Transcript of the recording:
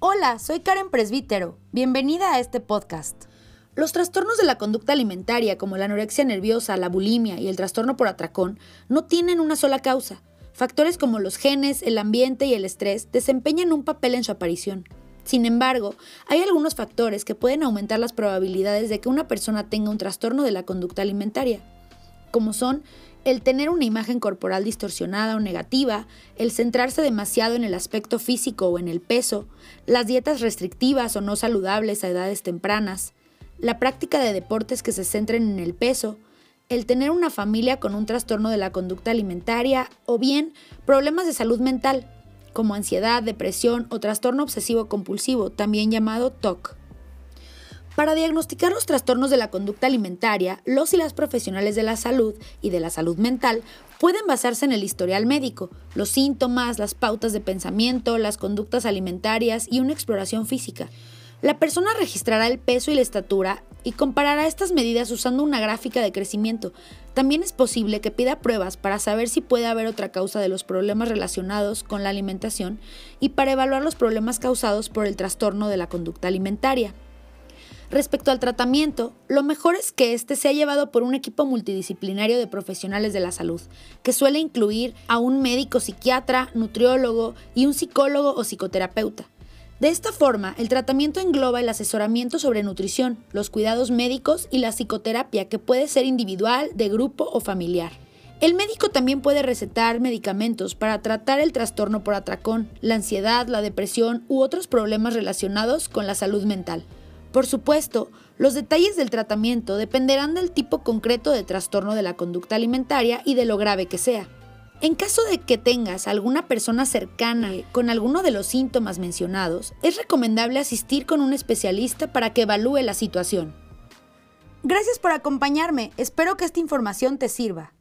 Hola, soy Karen Presbítero. Bienvenida a este podcast. Los trastornos de la conducta alimentaria, como la anorexia nerviosa, la bulimia y el trastorno por atracón, no tienen una sola causa. Factores como los genes, el ambiente y el estrés desempeñan un papel en su aparición. Sin embargo, hay algunos factores que pueden aumentar las probabilidades de que una persona tenga un trastorno de la conducta alimentaria, como son el tener una imagen corporal distorsionada o negativa, el centrarse demasiado en el aspecto físico o en el peso, las dietas restrictivas o no saludables a edades tempranas, la práctica de deportes que se centren en el peso, el tener una familia con un trastorno de la conducta alimentaria o bien problemas de salud mental, como ansiedad, depresión o trastorno obsesivo compulsivo, también llamado TOC. Para diagnosticar los trastornos de la conducta alimentaria, los y las profesionales de la salud y de la salud mental pueden basarse en el historial médico, los síntomas, las pautas de pensamiento, las conductas alimentarias y una exploración física. La persona registrará el peso y la estatura y comparará estas medidas usando una gráfica de crecimiento. También es posible que pida pruebas para saber si puede haber otra causa de los problemas relacionados con la alimentación y para evaluar los problemas causados por el trastorno de la conducta alimentaria. Respecto al tratamiento, lo mejor es que este sea llevado por un equipo multidisciplinario de profesionales de la salud, que suele incluir a un médico psiquiatra, nutriólogo y un psicólogo o psicoterapeuta. De esta forma, el tratamiento engloba el asesoramiento sobre nutrición, los cuidados médicos y la psicoterapia que puede ser individual, de grupo o familiar. El médico también puede recetar medicamentos para tratar el trastorno por atracón, la ansiedad, la depresión u otros problemas relacionados con la salud mental. Por supuesto, los detalles del tratamiento dependerán del tipo concreto de trastorno de la conducta alimentaria y de lo grave que sea. En caso de que tengas alguna persona cercana con alguno de los síntomas mencionados, es recomendable asistir con un especialista para que evalúe la situación. Gracias por acompañarme, espero que esta información te sirva.